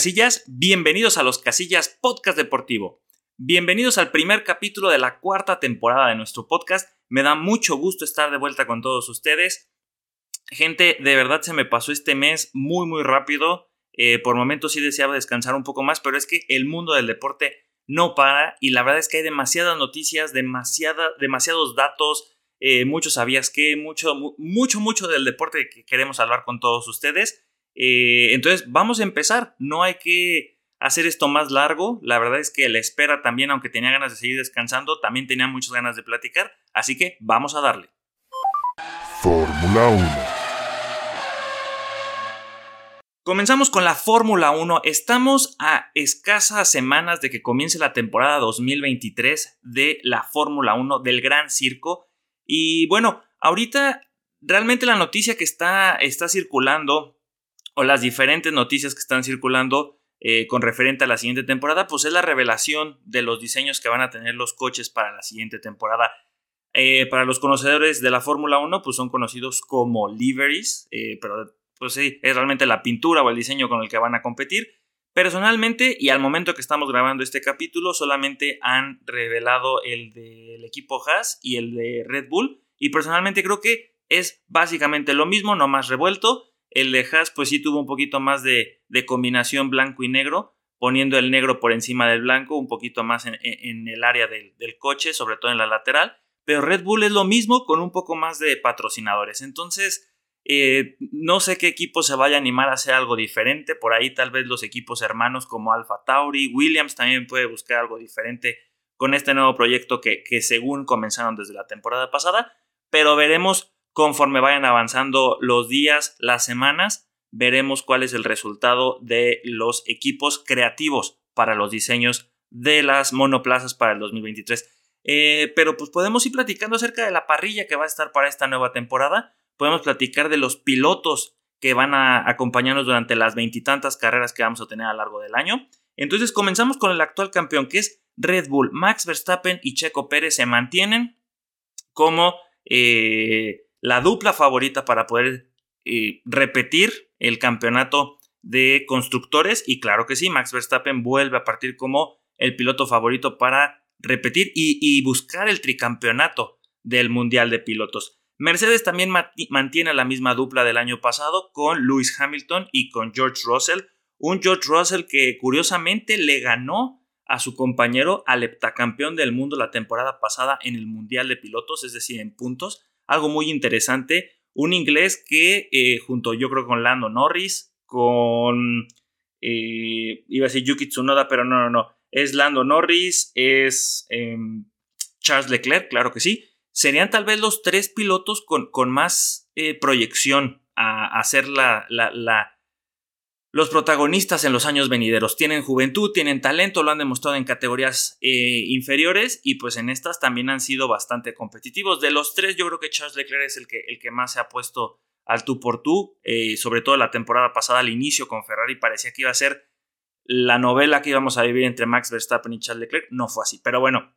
Casillas, bienvenidos a los Casillas Podcast Deportivo. Bienvenidos al primer capítulo de la cuarta temporada de nuestro podcast. Me da mucho gusto estar de vuelta con todos ustedes. Gente, de verdad se me pasó este mes muy muy rápido. Eh, por momentos sí deseaba descansar un poco más, pero es que el mundo del deporte no para y la verdad es que hay demasiadas noticias, demasiados datos, eh, mucho sabías que, mucho, mucho, mucho del deporte que queremos hablar con todos ustedes. Eh, entonces, vamos a empezar. No hay que hacer esto más largo. La verdad es que la espera también, aunque tenía ganas de seguir descansando, también tenía muchas ganas de platicar. Así que vamos a darle. Fórmula 1. Comenzamos con la Fórmula 1. Estamos a escasas semanas de que comience la temporada 2023 de la Fórmula 1 del Gran Circo. Y bueno, ahorita realmente la noticia que está, está circulando o las diferentes noticias que están circulando eh, con referente a la siguiente temporada, pues es la revelación de los diseños que van a tener los coches para la siguiente temporada. Eh, para los conocedores de la Fórmula 1, pues son conocidos como liveries, eh, pero pues sí, es realmente la pintura o el diseño con el que van a competir. Personalmente, y al momento que estamos grabando este capítulo, solamente han revelado el del equipo Haas y el de Red Bull. Y personalmente creo que es básicamente lo mismo, no más revuelto. El de Haas pues sí tuvo un poquito más de, combinación blanco y negro, poniendo el negro por encima del blanco, un poquito más en, el área del, coche, sobre todo en la lateral. Pero Red Bull es lo mismo con un poco más de patrocinadores. Entonces, eh, no sé qué equipo se vaya a animar a hacer algo diferente. Por ahí tal vez los equipos hermanos como Alfa Tauri, Williams también puede buscar algo diferente con este nuevo proyecto que, que según comenzaron desde la temporada pasada. Pero veremos Conforme vayan avanzando los días, las semanas, veremos cuál es el resultado de los equipos creativos para los diseños de las monoplazas para el 2023. Eh, pero pues podemos ir platicando acerca de la parrilla que va a estar para esta nueva temporada. Podemos platicar de los pilotos que van a acompañarnos durante las veintitantas carreras que vamos a tener a lo largo del año. Entonces comenzamos con el actual campeón que es Red Bull. Max Verstappen y Checo Pérez se mantienen como eh, la dupla favorita para poder eh, repetir el campeonato de constructores y claro que sí, Max Verstappen vuelve a partir como el piloto favorito para repetir y, buscar el tricampeonato del Mundial de Pilotos. Mercedes también mantiene la misma dupla del año pasado con Lewis Hamilton y con George Russell, un George Russell que curiosamente le ganó a su compañero al heptacampeón del mundo la temporada pasada en el Mundial de Pilotos, es decir, en puntos algo muy interesante. Un inglés que eh, junto yo creo con Lando Norris, con... Eh, iba a decir Yuki Tsunoda, pero no, no, no. Es Lando Norris, es em, Charles Leclerc, claro que sí. Serían tal vez los tres pilotos con, con más eh, proyección a, hacer la, la, los protagonistas en los años venideros tienen juventud, tienen talento, lo han demostrado en categorías eh, inferiores y pues en estas también han sido bastante competitivos. De los tres yo creo que Charles Leclerc es el que, el que más se ha puesto al tú por tú, eh, sobre todo la temporada pasada al inicio con Ferrari parecía que iba a ser la novela que íbamos a vivir entre Max Verstappen y Charles Leclerc, no fue así, pero bueno,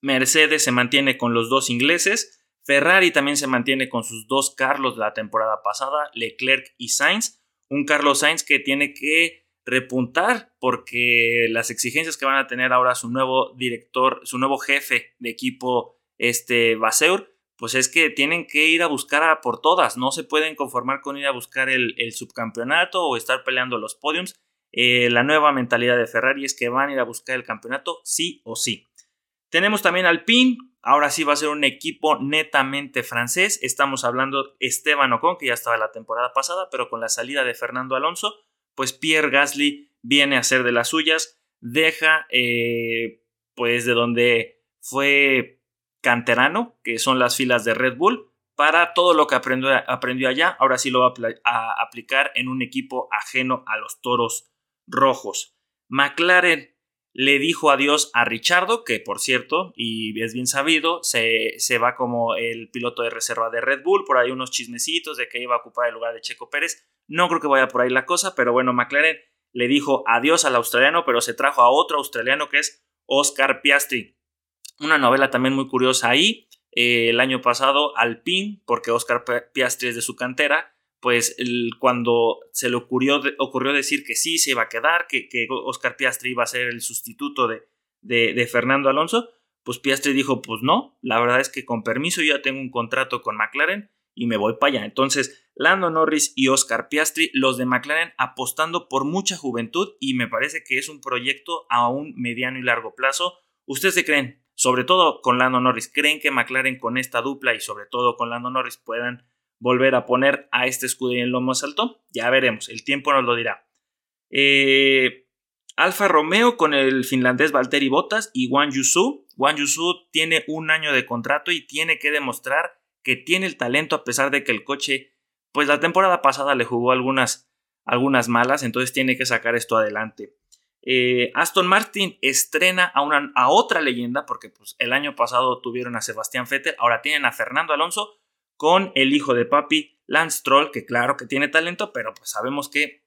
Mercedes se mantiene con los dos ingleses, Ferrari también se mantiene con sus dos Carlos de la temporada pasada, Leclerc y Sainz, un Carlos Sainz que tiene que repuntar porque las exigencias que van a tener ahora su nuevo director, su nuevo jefe de equipo, este Baseur, pues es que tienen que ir a buscar a por todas, no se pueden conformar con ir a buscar el, subcampeonato o estar peleando los podiums. Eh, la nueva mentalidad de Ferrari es que van a ir a buscar el campeonato sí o sí. Tenemos también al PIN, ahora sí va a ser un equipo netamente francés. Estamos hablando Esteban Ocon, que ya estaba la temporada pasada, pero con la salida de Fernando Alonso, pues Pierre Gasly viene a ser de las suyas, deja pues pues de donde fue canterano, que son las filas de Red Bull, para todo lo que aprendió, aprendió allá, ahora sí lo va a aplicar en un equipo ajeno a los toros rojos. McLaren le dijo adiós a Richardo, que por cierto, y es bien sabido, se, se, va como el piloto de reserva de Red Bull, por ahí unos chismecitos de que iba a ocupar el lugar de Checo Pérez. No creo que vaya por ahí la cosa, pero bueno, McLaren le dijo adiós al australiano, pero se trajo a otro australiano que es Oscar Piastri. Una novela también muy curiosa ahí. Eh, el año pasado, Alpine, porque Oscar Piastri es de su cantera, pues cuando se le ocurrió, ocurrió decir que sí se iba a quedar, que, que Oscar Piastri iba a ser el sustituto de, de, Fernando Alonso, pues Piastri dijo, pues no, la verdad es que con permiso yo ya tengo un contrato con McLaren y me voy para allá. Entonces, Lando Norris y Oscar Piastri, los de McLaren apostando por mucha juventud y me parece que es un proyecto a un mediano y largo plazo. ¿Ustedes se creen? Sobre todo con Lando Norris, ¿creen que McLaren con esta dupla y sobre todo con Lando Norris puedan volver a poner a este escudería en lo más alto? Ya veremos, el tiempo nos lo dirá. Eh, Alfa Romeo con el finlandés Valtteri Bottas y Wang Yusu. Wang Yusu tiene un año de contrato y tiene que demostrar que tiene el talento a pesar de que el coche, pues la temporada pasada le jugó algunas, algunas malas, entonces tiene que sacar esto adelante. Eh, Aston Martin estrena a, una, a otra leyenda, porque pues, el año pasado tuvieron a Sebastián Vettel, ahora tienen a Fernando Alonso con el hijo de papi, Lance Troll, que claro que tiene talento, pero pues sabemos que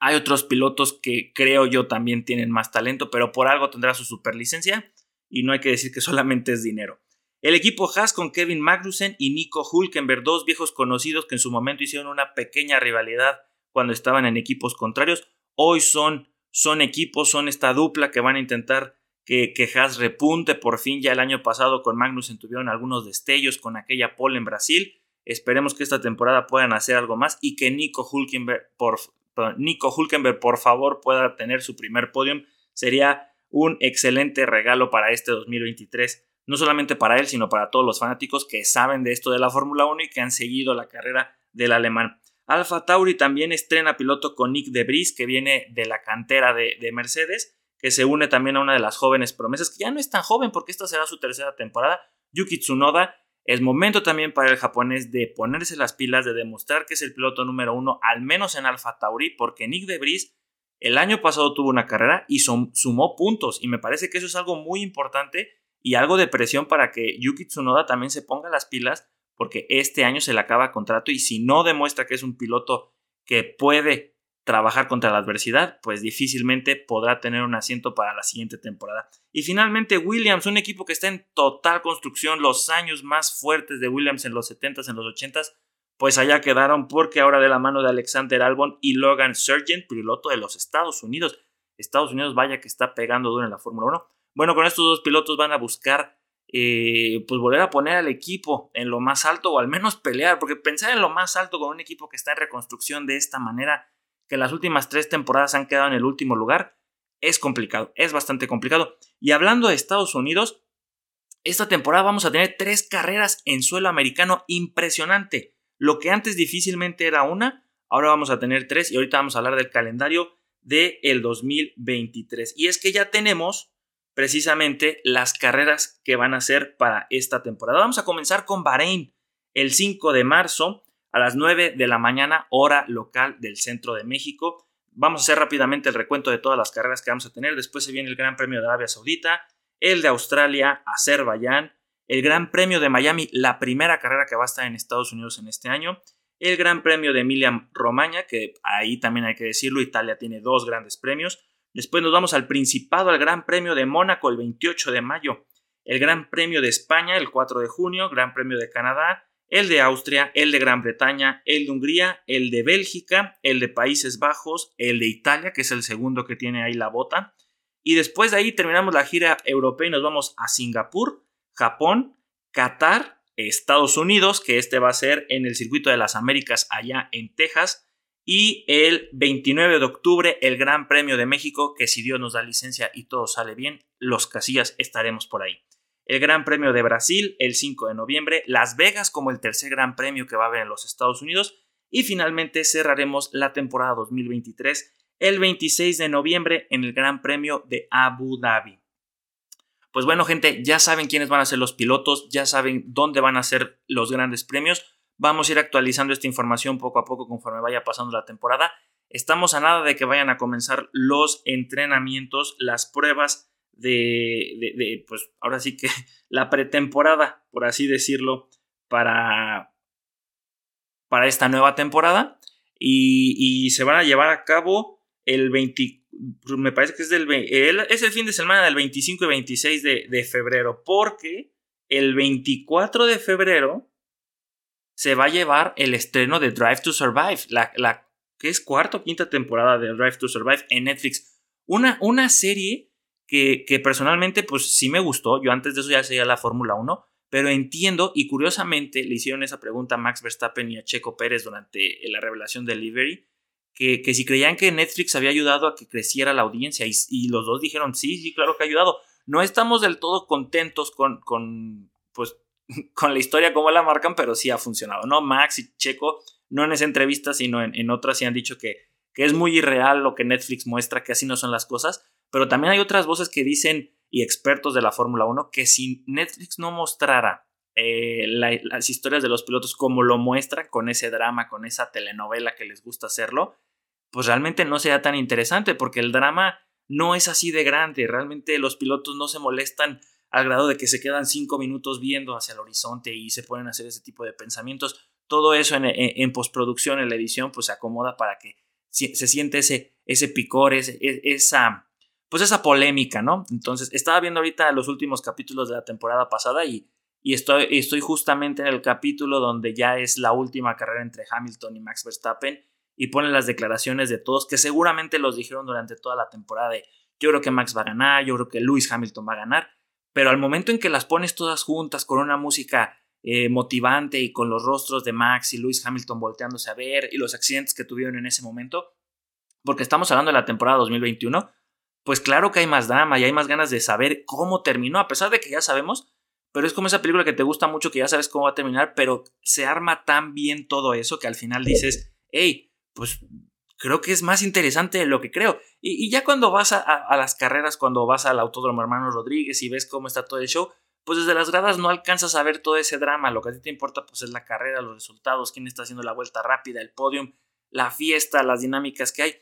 hay otros pilotos que creo yo también tienen más talento, pero por algo tendrá su superlicencia y no hay que decir que solamente es dinero. El equipo Haas con Kevin Magnussen y Nico Hulkenberg, dos viejos conocidos que en su momento hicieron una pequeña rivalidad cuando estaban en equipos contrarios, hoy son, son equipos, son esta dupla que van a intentar que, que Haas repunte. Por fin ya el año pasado con Magnussen tuvieron algunos destellos con aquella pole en Brasil. Esperemos que esta temporada puedan hacer algo más y que Nico Hulkenberg, por, Nico Hulkenberg, por favor, pueda tener su primer podium. Sería un excelente regalo para este 2023. No solamente para él, sino para todos los fanáticos que saben de esto de la Fórmula 1 y que han seguido la carrera del alemán. Alfa Tauri también estrena piloto con Nick de Debris, que viene de la cantera de Mercedes que se une también a una de las jóvenes promesas, que ya no es tan joven porque esta será su tercera temporada, Yuki Tsunoda. Es momento también para el japonés de ponerse las pilas, de demostrar que es el piloto número uno, al menos en Alfa Tauri, porque Nick de Debris el año pasado tuvo una carrera y sumó puntos, y me parece que eso es algo muy importante y algo de presión para que Yuki Tsunoda también se ponga las pilas, porque este año se le acaba contrato y si no demuestra que es un piloto que puede trabajar contra la adversidad, pues difícilmente podrá tener un asiento para la siguiente temporada. Y finalmente Williams, un equipo que está en total construcción, los años más fuertes de Williams en los 70s, en los 80s, pues allá quedaron porque ahora de la mano de Alexander Albon y Logan Sargent, piloto de los Estados Unidos. Estados Unidos vaya que está pegando duro en la Fórmula 1. Bueno, con estos dos pilotos van a buscar eh, pues volver a poner al equipo en lo más alto o al menos pelear, porque pensar en lo más alto con un equipo que está en reconstrucción de esta manera que las últimas tres temporadas han quedado en el último lugar, es complicado, es bastante complicado. Y hablando de Estados Unidos, esta temporada vamos a tener tres carreras en suelo americano impresionante. Lo que antes difícilmente era una, ahora vamos a tener tres y ahorita vamos a hablar del calendario del el 2023. Y es que ya tenemos precisamente las carreras que van a ser para esta temporada. Vamos a comenzar con Bahrein el 5 de marzo a las 9 de la mañana, hora local del centro de México. Vamos a hacer rápidamente el recuento de todas las carreras que vamos a tener. Después se viene el Gran Premio de Arabia Saudita, el de Australia, Azerbaiyán, el Gran Premio de Miami, la primera carrera que va a estar en Estados Unidos en este año, el Gran Premio de Emilia Romagna, que ahí también hay que decirlo, Italia tiene dos grandes premios. Después nos vamos al Principado, al Gran Premio de Mónaco el 28 de mayo, el Gran Premio de España el 4 de junio, Gran Premio de Canadá, el de Austria, el de Gran Bretaña, el de Hungría, el de Bélgica, el de Países Bajos, el de Italia, que es el segundo que tiene ahí la bota. Y después de ahí terminamos la gira europea y nos vamos a Singapur, Japón, Qatar, Estados Unidos, que este va a ser en el circuito de las Américas allá en Texas. Y el 29 de octubre el Gran Premio de México, que si Dios nos da licencia y todo sale bien, los casillas estaremos por ahí el Gran Premio de Brasil el 5 de noviembre, Las Vegas como el tercer Gran Premio que va a haber en los Estados Unidos y finalmente cerraremos la temporada 2023 el 26 de noviembre en el Gran Premio de Abu Dhabi. Pues bueno gente, ya saben quiénes van a ser los pilotos, ya saben dónde van a ser los grandes premios. Vamos a ir actualizando esta información poco a poco conforme vaya pasando la temporada. Estamos a nada de que vayan a comenzar los entrenamientos, las pruebas de, pues ahora sí que la pretemporada, por así decirlo, para, para esta nueva temporada. Y, se van a llevar a cabo el 20, me parece que es, del, el fin de semana del 25 y 26 de, de febrero, porque el 24 de febrero se va a llevar el estreno de Drive to Survive, la, la que es cuarta o quinta temporada de Drive to Survive en Netflix. Una, una serie que, personalmente pues sí me gustó, yo antes de eso ya seguía la Fórmula 1, pero entiendo y curiosamente le hicieron esa pregunta a Max Verstappen y a Checo Pérez durante la revelación de Liberty, que, que si creían que Netflix había ayudado a que creciera la audiencia y, y, los dos dijeron sí, sí, claro que ha ayudado. No estamos del todo contentos con, con, pues, con la historia como la marcan, pero sí ha funcionado, ¿no? Max y Checo, no en esa entrevista, sino en, en otras, sí han dicho que, que es muy irreal lo que Netflix muestra, que así no son las cosas, pero también hay otras voces que dicen y expertos de la Fórmula 1 que si Netflix no mostrara eh, las historias de los pilotos como lo muestra, con ese drama, con esa telenovela que les gusta hacerlo, pues realmente no sea tan interesante porque el drama no es así de grande, realmente los pilotos no se molestan al grado de que se quedan cinco minutos viendo hacia el horizonte y se pueden hacer ese tipo de pensamientos. Todo eso en, postproducción, en la edición, pues se acomoda para que se siente ese, ese picor, ese, e, esa, pues esa polémica, ¿no? Entonces, estaba viendo ahorita los últimos capítulos de la temporada pasada y, y estoy, estoy justamente en el capítulo donde ya es la última carrera entre Hamilton y Max Verstappen y ponen las declaraciones de todos que seguramente los dijeron durante toda la temporada de yo creo que Max va a ganar, yo creo que Lewis Hamilton va a ganar, pero al momento en que las pones todas juntas con una música eh, motivante y con los rostros de Max y Lewis Hamilton volteándose a ver y los accidentes que tuvieron en ese momento, porque estamos hablando de la temporada 2021, pues claro que hay más drama y hay más ganas de saber cómo terminó, a pesar de que ya sabemos, pero es como esa película que te gusta mucho, que ya sabes cómo va a terminar, pero se arma tan bien todo eso que al final dices, hey, pues creo que es más interesante de lo que creo. Y, ya cuando vas a, las carreras, cuando vas al Autódromo Hermano Rodríguez y ves cómo está todo el show, pues desde las gradas no alcanzas a ver todo ese drama. Lo que a ti te importa pues es la carrera, los resultados, quién está haciendo la vuelta rápida, el podium, la fiesta, las dinámicas que hay.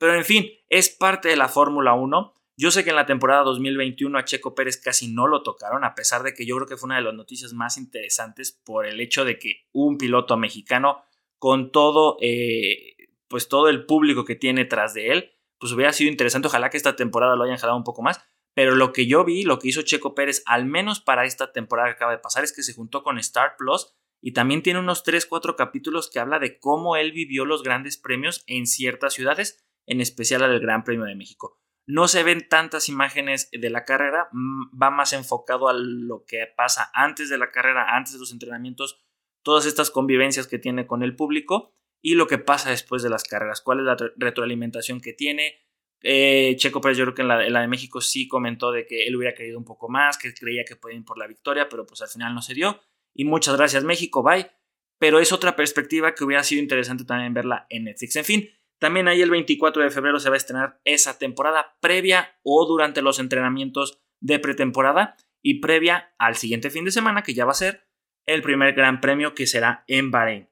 Pero en fin, es parte de la Fórmula 1. Yo sé que en la temporada 2021 a Checo Pérez casi no lo tocaron, a pesar de que yo creo que fue una de las noticias más interesantes por el hecho de que un piloto mexicano con todo, eh, pues todo el público que tiene tras de él, pues hubiera sido interesante. Ojalá que esta temporada lo hayan jalado un poco más. Pero lo que yo vi, lo que hizo Checo Pérez, al menos para esta temporada que acaba de pasar, es que se juntó con Star Plus y también tiene unos 3-4 capítulos que habla de cómo él vivió los grandes premios en ciertas ciudades en especial al Gran Premio de México. No se ven tantas imágenes de la carrera, mm, va más enfocado a lo que pasa antes de la carrera, antes de los entrenamientos, todas estas convivencias que tiene con el público y lo que pasa después de las carreras, cuál es la retroalimentación que tiene. Eh, Checo Pérez yo creo que en la, de México sí comentó de que él hubiera querido un poco más, que creía que podía ir por la victoria, pero pues al final no se dio. Y muchas gracias México, bye. Pero es otra perspectiva que hubiera sido interesante también verla en Netflix. En fin, también ahí el 24 de febrero se va a estrenar esa temporada previa o durante los entrenamientos de pretemporada y previa al siguiente fin de semana que ya va a ser el primer gran premio que será en Bahrein.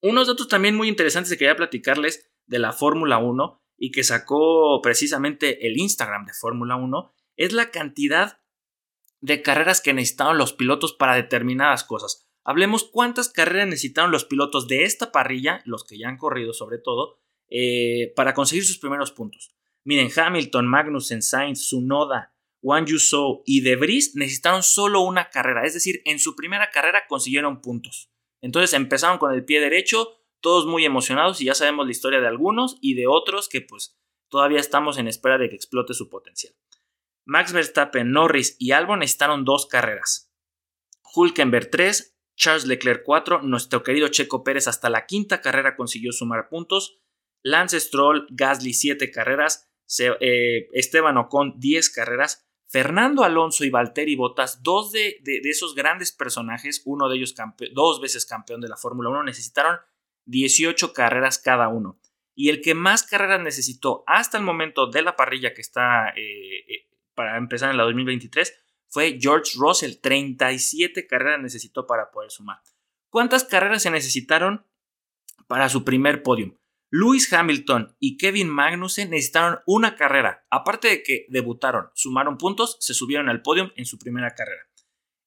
Unos datos también muy interesantes que quería platicarles de la Fórmula 1 y que sacó precisamente el Instagram de Fórmula 1 es la cantidad de carreras que necesitaron los pilotos para determinadas cosas. Hablemos cuántas carreras necesitaron los pilotos de esta parrilla, los que ya han corrido sobre todo, eh, para conseguir sus primeros puntos. Miren, Hamilton, Magnussen, Sainz, Sunoda, Wang Yusou y De Vries necesitaron solo una carrera, es decir, en su primera carrera consiguieron puntos. Entonces empezaron con el pie derecho, todos muy emocionados y ya sabemos la historia de algunos y de otros que pues todavía estamos en espera de que explote su potencial. Max Verstappen, Norris y Albon necesitaron dos carreras. Hulkenberg 3, Charles Leclerc 4, nuestro querido Checo Pérez hasta la quinta carrera consiguió sumar puntos Lance Stroll, Gasly 7 carreras, eh, Esteban Ocon 10 carreras, Fernando Alonso y Valtteri Bottas, dos de, esos grandes personajes, uno de ellos dos veces campeón de la Fórmula 1, necesitaron 18 carreras cada uno. Y el que más carreras necesitó hasta el momento de la parrilla que está eh, eh, para empezar en la 2023 fue George Russell. 37 carreras necesitó para poder sumar. ¿Cuántas carreras se necesitaron para su primer podium? Lewis Hamilton y Kevin Magnussen necesitaron una carrera. Aparte de que debutaron, sumaron puntos, se subieron al podio en su primera carrera.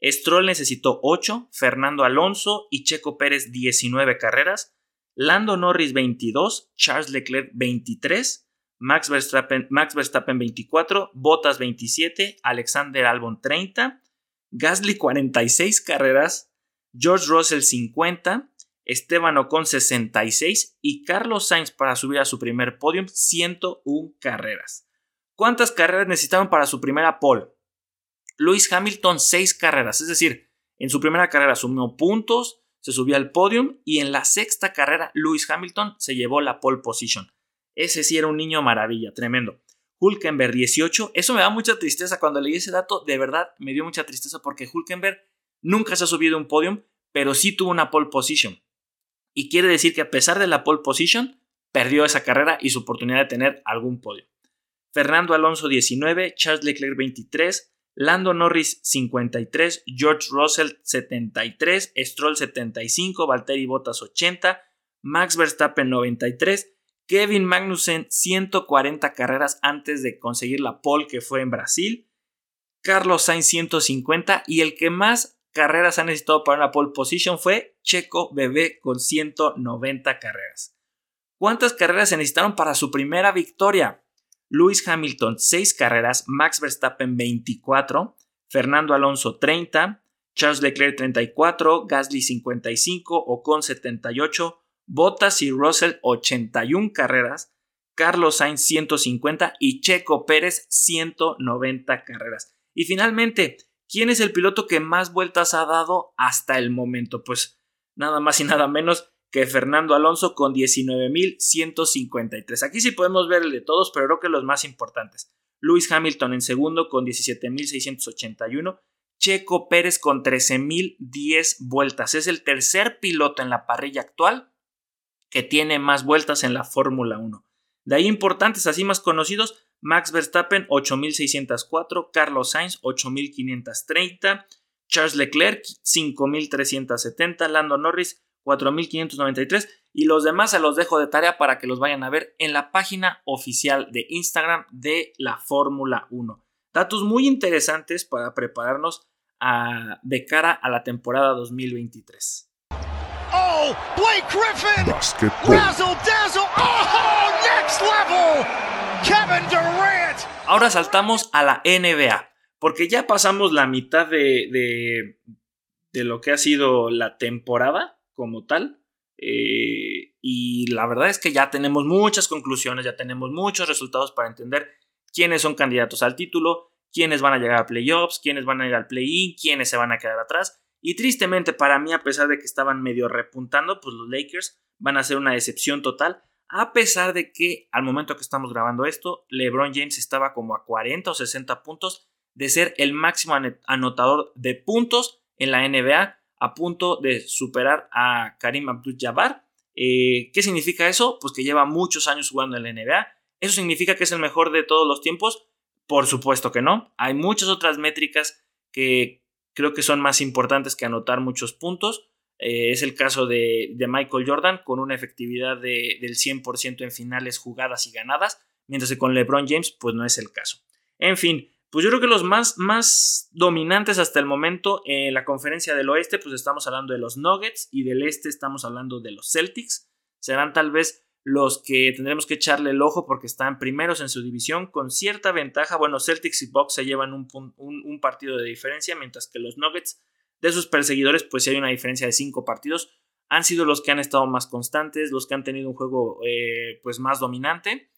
Stroll necesitó 8, Fernando Alonso y Checo Pérez 19 carreras, Lando Norris 22, Charles Leclerc 23, Max Verstappen, Max Verstappen 24, Bottas 27, Alexander Albon 30, Gasly 46 carreras, George Russell 50, Esteban Ocon 66 y Carlos Sainz para subir a su primer podium 101 carreras. ¿Cuántas carreras necesitaron para su primera pole? Lewis Hamilton 6 carreras, es decir, en su primera carrera sumió puntos, se subió al podium y en la sexta carrera Lewis Hamilton se llevó la pole position. Ese sí era un niño maravilla, tremendo. Hulkenberg 18, eso me da mucha tristeza cuando leí ese dato, de verdad me dio mucha tristeza porque Hulkenberg nunca se ha subido a un podium, pero sí tuvo una pole position. Y quiere decir que a pesar de la pole position, perdió esa carrera y su oportunidad de tener algún podio. Fernando Alonso 19, Charles Leclerc 23, Lando Norris 53, George Russell 73, Stroll 75, Valtteri Bottas 80, Max Verstappen 93, Kevin Magnussen 140 carreras antes de conseguir la pole que fue en Brasil, Carlos Sainz 150 y el que más carreras ha necesitado para una pole position fue Checo Bebé con 190 carreras. ¿Cuántas carreras se necesitaron para su primera victoria? Lewis Hamilton 6 carreras, Max Verstappen 24, Fernando Alonso 30, Charles Leclerc 34, Gasly 55, Ocon 78, Bottas y Russell 81 carreras, Carlos Sainz 150 y Checo Pérez 190 carreras. Y finalmente, ¿quién es el piloto que más vueltas ha dado hasta el momento? Pues nada más y nada menos que Fernando Alonso con 19.153. Aquí sí podemos ver el de todos, pero creo que los más importantes. Lewis Hamilton en segundo con 17.681. Checo Pérez con 13.010 vueltas. Es el tercer piloto en la parrilla actual que tiene más vueltas en la Fórmula 1. De ahí importantes, así más conocidos, Max Verstappen 8604, Carlos Sainz 8530, Charles Leclerc 5370, Lando Norris 4593 y los demás se los dejo de tarea para que los vayan a ver en la página oficial de Instagram de la Fórmula 1. Datos muy interesantes para prepararnos de cara a la temporada 2023. Blake Griffin. Razzle dazzle. Oh, next level. Kevin Durant. Ahora saltamos a la NBA, porque ya pasamos la mitad de, de, de lo que ha sido la temporada como tal. Eh, y la verdad es que ya tenemos muchas conclusiones, ya tenemos muchos resultados para entender quiénes son candidatos al título, quiénes van a llegar a playoffs, quiénes van a ir al play-in, quiénes se van a quedar atrás. Y tristemente para mí, a pesar de que estaban medio repuntando, pues los Lakers van a ser una decepción total. A pesar de que al momento que estamos grabando esto, LeBron James estaba como a 40 o 60 puntos de ser el máximo anotador de puntos en la NBA, a punto de superar a Karim Abdul-Jabbar. Eh, ¿Qué significa eso? Pues que lleva muchos años jugando en la NBA. ¿Eso significa que es el mejor de todos los tiempos? Por supuesto que no. Hay muchas otras métricas que creo que son más importantes que anotar muchos puntos. Eh, es el caso de, Michael Jordan con una efectividad de, del 100% en finales jugadas y ganadas, mientras que con LeBron James pues no es el caso. En fin, pues yo creo que los más, más dominantes hasta el momento en la conferencia del oeste pues estamos hablando de los Nuggets y del este estamos hablando de los Celtics. Serán tal vez los que tendremos que echarle el ojo porque están primeros en su división con cierta ventaja. Bueno, Celtics y Bucks se llevan un, partido de diferencia, mientras que los Nuggets de sus perseguidores, pues sí hay una diferencia de cinco partidos. Han sido los que han estado más constantes, los que han tenido un juego eh, pues más dominante.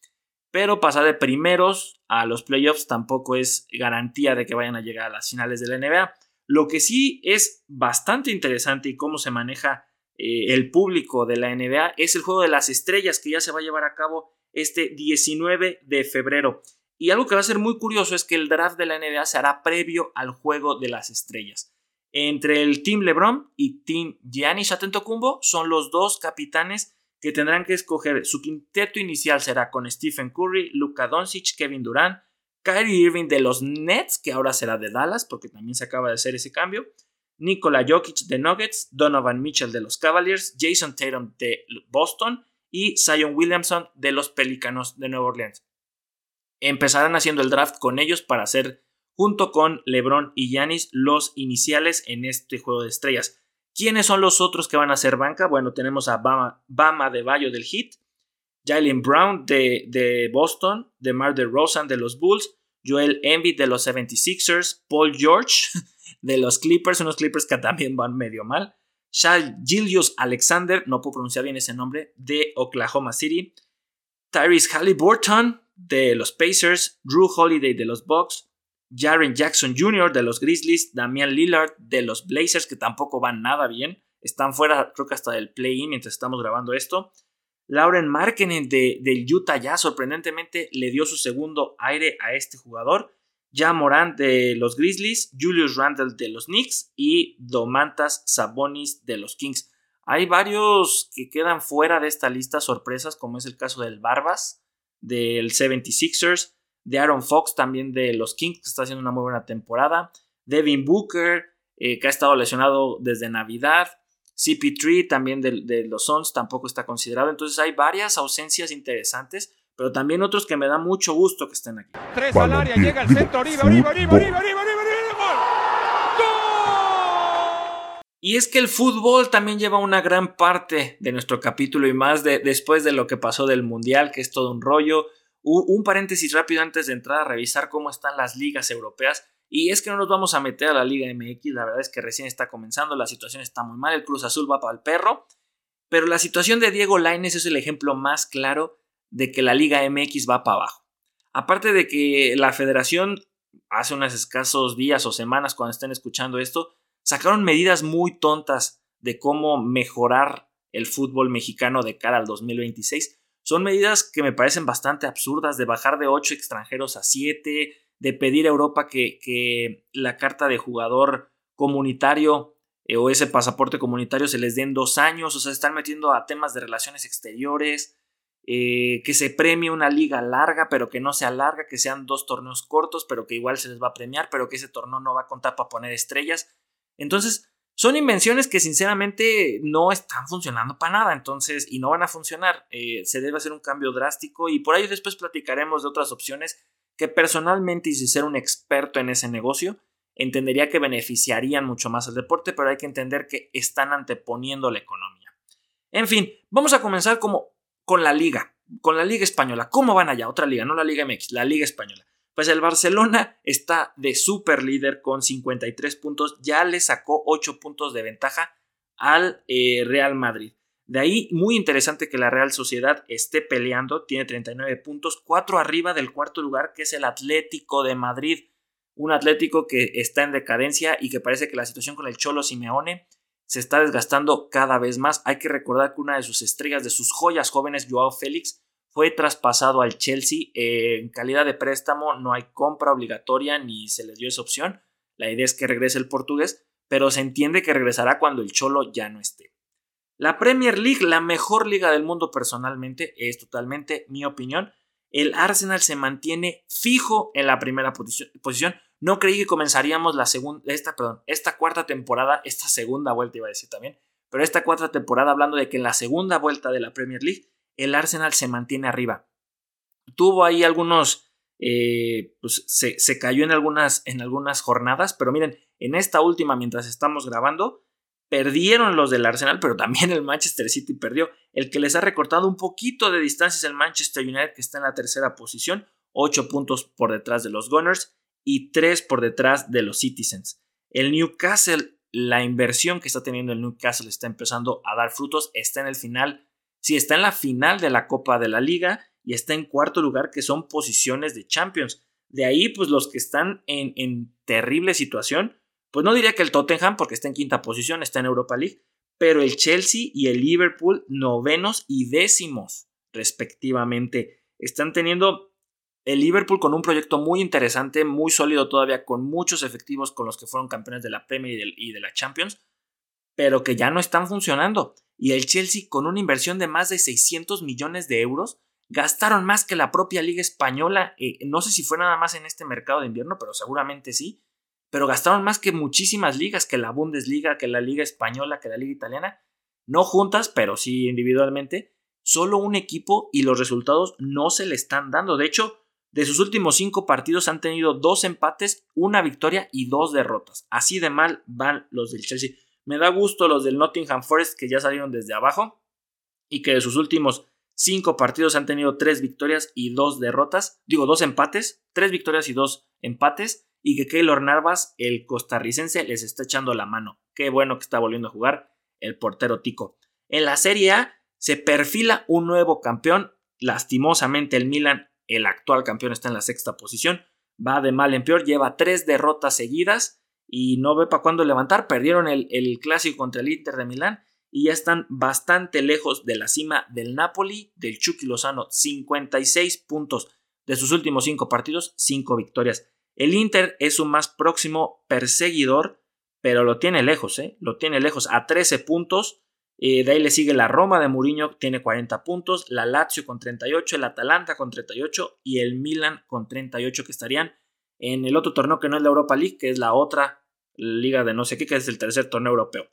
Pero pasar de primeros a los playoffs tampoco es garantía de que vayan a llegar a las finales de la NBA. Lo que sí es bastante interesante y cómo se maneja eh, el público de la NBA es el juego de las estrellas que ya se va a llevar a cabo este 19 de febrero. Y algo que va a ser muy curioso es que el draft de la NBA se hará previo al juego de las estrellas. Entre el Team LeBron y Team Giannis Antetokounmpo son los dos capitanes que tendrán que escoger. Su quinteto inicial será con Stephen Curry, Luka Doncic, Kevin Durant, Kyrie Irving de los Nets, que ahora será de Dallas porque también se acaba de hacer ese cambio, Nikola Jokic de Nuggets, Donovan Mitchell de los Cavaliers, Jason Tatum de Boston y Zion Williamson de los Pelicanos de Nueva Orleans. Empezarán haciendo el draft con ellos para hacer, junto con LeBron y Giannis, los iniciales en este juego de estrellas. ¿Quiénes son los otros que van a ser banca? Bueno, tenemos a Bama, Bama de Bayo del Heat, Jalen Brown de, de Boston, DeMar DeRozan de los Bulls, Joel Embiid de los 76ers, Paul George de los Clippers, unos Clippers que también van medio mal. Shal Gilius Alexander, no puedo pronunciar bien ese nombre, de Oklahoma City. Tyrese Halliburton de los Pacers. Drew Holiday de los Bucks. Jaren Jackson Jr. de los Grizzlies. Damian Lillard de los Blazers, que tampoco van nada bien. Están fuera, creo que hasta del play-in mientras estamos grabando esto. Lauren Markkinen de, del Utah ya sorprendentemente le dio su segundo aire a este jugador. Ya Morant de los Grizzlies, Julius Randle de los Knicks y Domantas Sabonis de los Kings. Hay varios que quedan fuera de esta lista sorpresas, como es el caso del Barbas, del 76ers, de Aaron Fox también de los Kings, que está haciendo una muy buena temporada, Devin Booker, eh, que ha estado lesionado desde Navidad, CP3 también de, los Suns tampoco está considerado. Entonces hay varias ausencias interesantes, pero también otros que me da mucho gusto que estén aquí. Tres al área, llega el centro, Y es que el fútbol también lleva una gran parte de nuestro capítulo y más de, después de lo que pasó del Mundial, que es todo un rollo. Un paréntesis rápido antes de entrar a revisar cómo están las ligas europeas. Y es que no nos vamos a meter a la Liga MX, la verdad es que recién está comenzando, la situación está muy mal, el Cruz Azul va para el perro, pero la situación de Diego Laines es el ejemplo más claro de que la Liga MX va para abajo. Aparte de que la federación hace unos escasos días o semanas cuando estén escuchando esto, sacaron medidas muy tontas de cómo mejorar el fútbol mexicano de cara al 2026. Son medidas que me parecen bastante absurdas de bajar de 8 extranjeros a 7, de pedir a Europa que, la carta de jugador comunitario eh, o ese pasaporte comunitario se les den dos años, o sea, están metiendo a temas de relaciones exteriores, eh, que se premie una liga larga, pero que no sea larga, que sean dos torneos cortos, pero que igual se les va a premiar, pero que ese torneo no va a contar para poner estrellas. Entonces, son invenciones que sinceramente no están funcionando para nada, entonces, y no van a funcionar. Eh, se debe hacer un cambio drástico y por ahí después platicaremos de otras opciones que personalmente y si ser un experto en ese negocio, entendería que beneficiarían mucho más al deporte, pero hay que entender que están anteponiendo la economía. En fin, vamos a comenzar como con la liga, con la liga española. ¿Cómo van allá? Otra liga, no la liga MX, la liga española. Pues el Barcelona está de super líder con 53 puntos, ya le sacó 8 puntos de ventaja al eh, Real Madrid. De ahí, muy interesante que la Real Sociedad esté peleando, tiene 39 puntos, 4 arriba del cuarto lugar, que es el Atlético de Madrid. Un Atlético que está en decadencia y que parece que la situación con el Cholo Simeone se está desgastando cada vez más. Hay que recordar que una de sus estrellas, de sus joyas jóvenes, Joao Félix, fue traspasado al Chelsea en calidad de préstamo. No hay compra obligatoria ni se le dio esa opción. La idea es que regrese el portugués, pero se entiende que regresará cuando el Cholo ya no esté. La Premier League, la mejor liga del mundo personalmente, es totalmente mi opinión. El Arsenal se mantiene fijo en la primera posición. No creí que comenzaríamos la segunda, esta, perdón, esta cuarta temporada, esta segunda vuelta iba a decir también, pero esta cuarta temporada hablando de que en la segunda vuelta de la Premier League el Arsenal se mantiene arriba. Tuvo ahí algunos, eh, pues se, se, cayó en algunas, en algunas jornadas, pero miren, en esta última mientras estamos grabando, Perdieron los del Arsenal, pero también el Manchester City perdió. El que les ha recortado un poquito de distancia es el Manchester United, que está en la tercera posición, 8 puntos por detrás de los Gunners y 3 por detrás de los Citizens. El Newcastle, la inversión que está teniendo el Newcastle está empezando a dar frutos, está en el final, sí, está en la final de la Copa de la Liga y está en cuarto lugar, que son posiciones de Champions. De ahí, pues los que están en terrible situación pues no diría que el Tottenham, porque está en quinta posición, está en Europa League, pero el Chelsea y el Liverpool novenos y décimos, respectivamente. Están teniendo el Liverpool con un proyecto muy interesante, muy sólido todavía, con muchos efectivos con los que fueron campeones de la Premier y de, la Champions, pero que ya no están funcionando. Y el Chelsea con una inversión de más de 600 millones de euros, gastaron más que la propia Liga Española. Eh, no sé si fue nada más en este mercado de invierno, pero seguramente sí pero gastaron más que muchísimas ligas, que la Bundesliga, que la Liga Española, que la Liga Italiana, no juntas, pero sí individualmente, solo un equipo y los resultados no se le están dando. De hecho, de sus últimos cinco partidos han tenido dos empates, una victoria y dos derrotas. Así de mal van los del Chelsea. Me da gusto los del Nottingham Forest que ya salieron desde abajo y que de sus últimos cinco partidos han tenido tres victorias y dos derrotas. Digo, dos empates, tres victorias y dos empates y que Keylor Navas, el costarricense, les está echando la mano. Qué bueno que está volviendo a jugar. el portero Tico. En la Serie A se perfila un nuevo campeón. Lastimosamente el Milan, el actual campeón, está en la sexta posición. Va de mal en peor, lleva tres derrotas seguidas y no ve para cuándo levantar. Perdieron el, el clásico contra el Inter de Milán y ya están bastante lejos de la cima del Napoli, del Chucky Lozano, 56 puntos de sus últimos cinco partidos, cinco victorias. El Inter es su más próximo perseguidor, pero lo tiene lejos, ¿eh? Lo tiene lejos, a 13 puntos. Eh, de ahí le sigue la Roma de Mourinho, tiene 40 puntos, la Lazio con 38, el Atalanta con 38 y el Milan con 38 que estarían en el otro torneo que no es la Europa League, que es la otra liga de no sé qué, que es el tercer torneo europeo.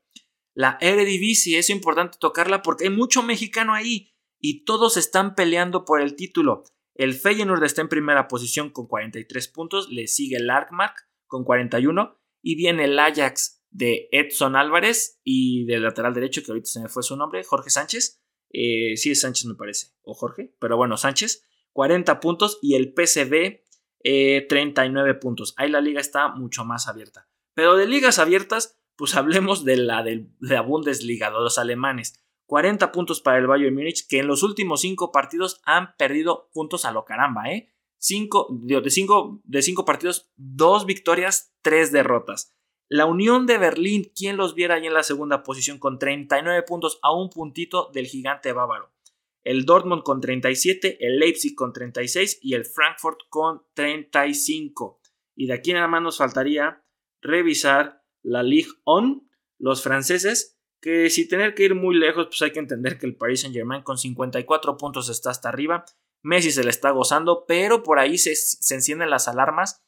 La Eredivisie es importante tocarla porque hay mucho mexicano ahí y todos están peleando por el título. El Feyenoord está en primera posición con 43 puntos, le sigue el Arkmark con 41 y viene el Ajax de Edson Álvarez y del lateral derecho, que ahorita se me fue su nombre, Jorge Sánchez. Eh, sí es Sánchez me parece, o Jorge, pero bueno, Sánchez, 40 puntos y el PCB 39 eh, puntos. Ahí la liga está mucho más abierta. Pero de ligas abiertas, pues hablemos de la, de la Bundesliga, de los alemanes. 40 puntos para el Bayern Múnich, que en los últimos 5 partidos han perdido puntos a lo caramba, ¿eh? Cinco, de 5 de cinco partidos, 2 victorias, 3 derrotas. La Unión de Berlín, quien los viera ahí en la segunda posición con 39 puntos a un puntito del gigante bávaro. El Dortmund con 37, el Leipzig con 36 y el Frankfurt con 35. Y de aquí nada más nos faltaría revisar la Ligue 1, los franceses, que si tener que ir muy lejos, pues hay que entender que el Paris Saint Germain con 54 puntos está hasta arriba. Messi se le está gozando, pero por ahí se, encienden las alarmas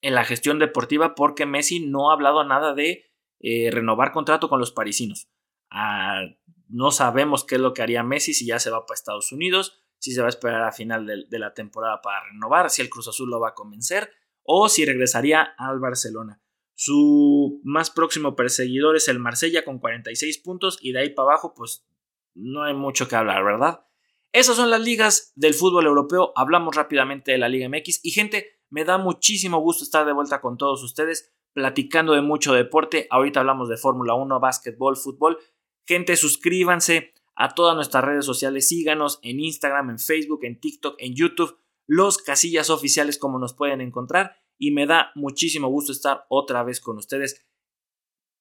en la gestión deportiva porque Messi no ha hablado nada de eh, renovar contrato con los parisinos. Ah, no sabemos qué es lo que haría Messi si ya se va para Estados Unidos, si se va a esperar a final de la temporada para renovar, si el Cruz Azul lo va a convencer o si regresaría al Barcelona. Su más próximo perseguidor es el Marsella con 46 puntos y de ahí para abajo pues no hay mucho que hablar, ¿verdad? Esas son las ligas del fútbol europeo. Hablamos rápidamente de la Liga MX y gente, me da muchísimo gusto estar de vuelta con todos ustedes platicando de mucho deporte. Ahorita hablamos de Fórmula 1, básquetbol, fútbol. Gente, suscríbanse a todas nuestras redes sociales, síganos en Instagram, en Facebook, en TikTok, en YouTube, los casillas oficiales como nos pueden encontrar y me da muchísimo gusto estar otra vez con ustedes.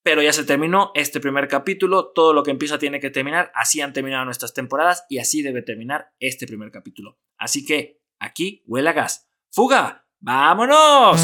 Pero ya se terminó este primer capítulo, todo lo que empieza tiene que terminar, así han terminado nuestras temporadas y así debe terminar este primer capítulo. Así que aquí huele a gas. ¡Fuga! ¡Vámonos!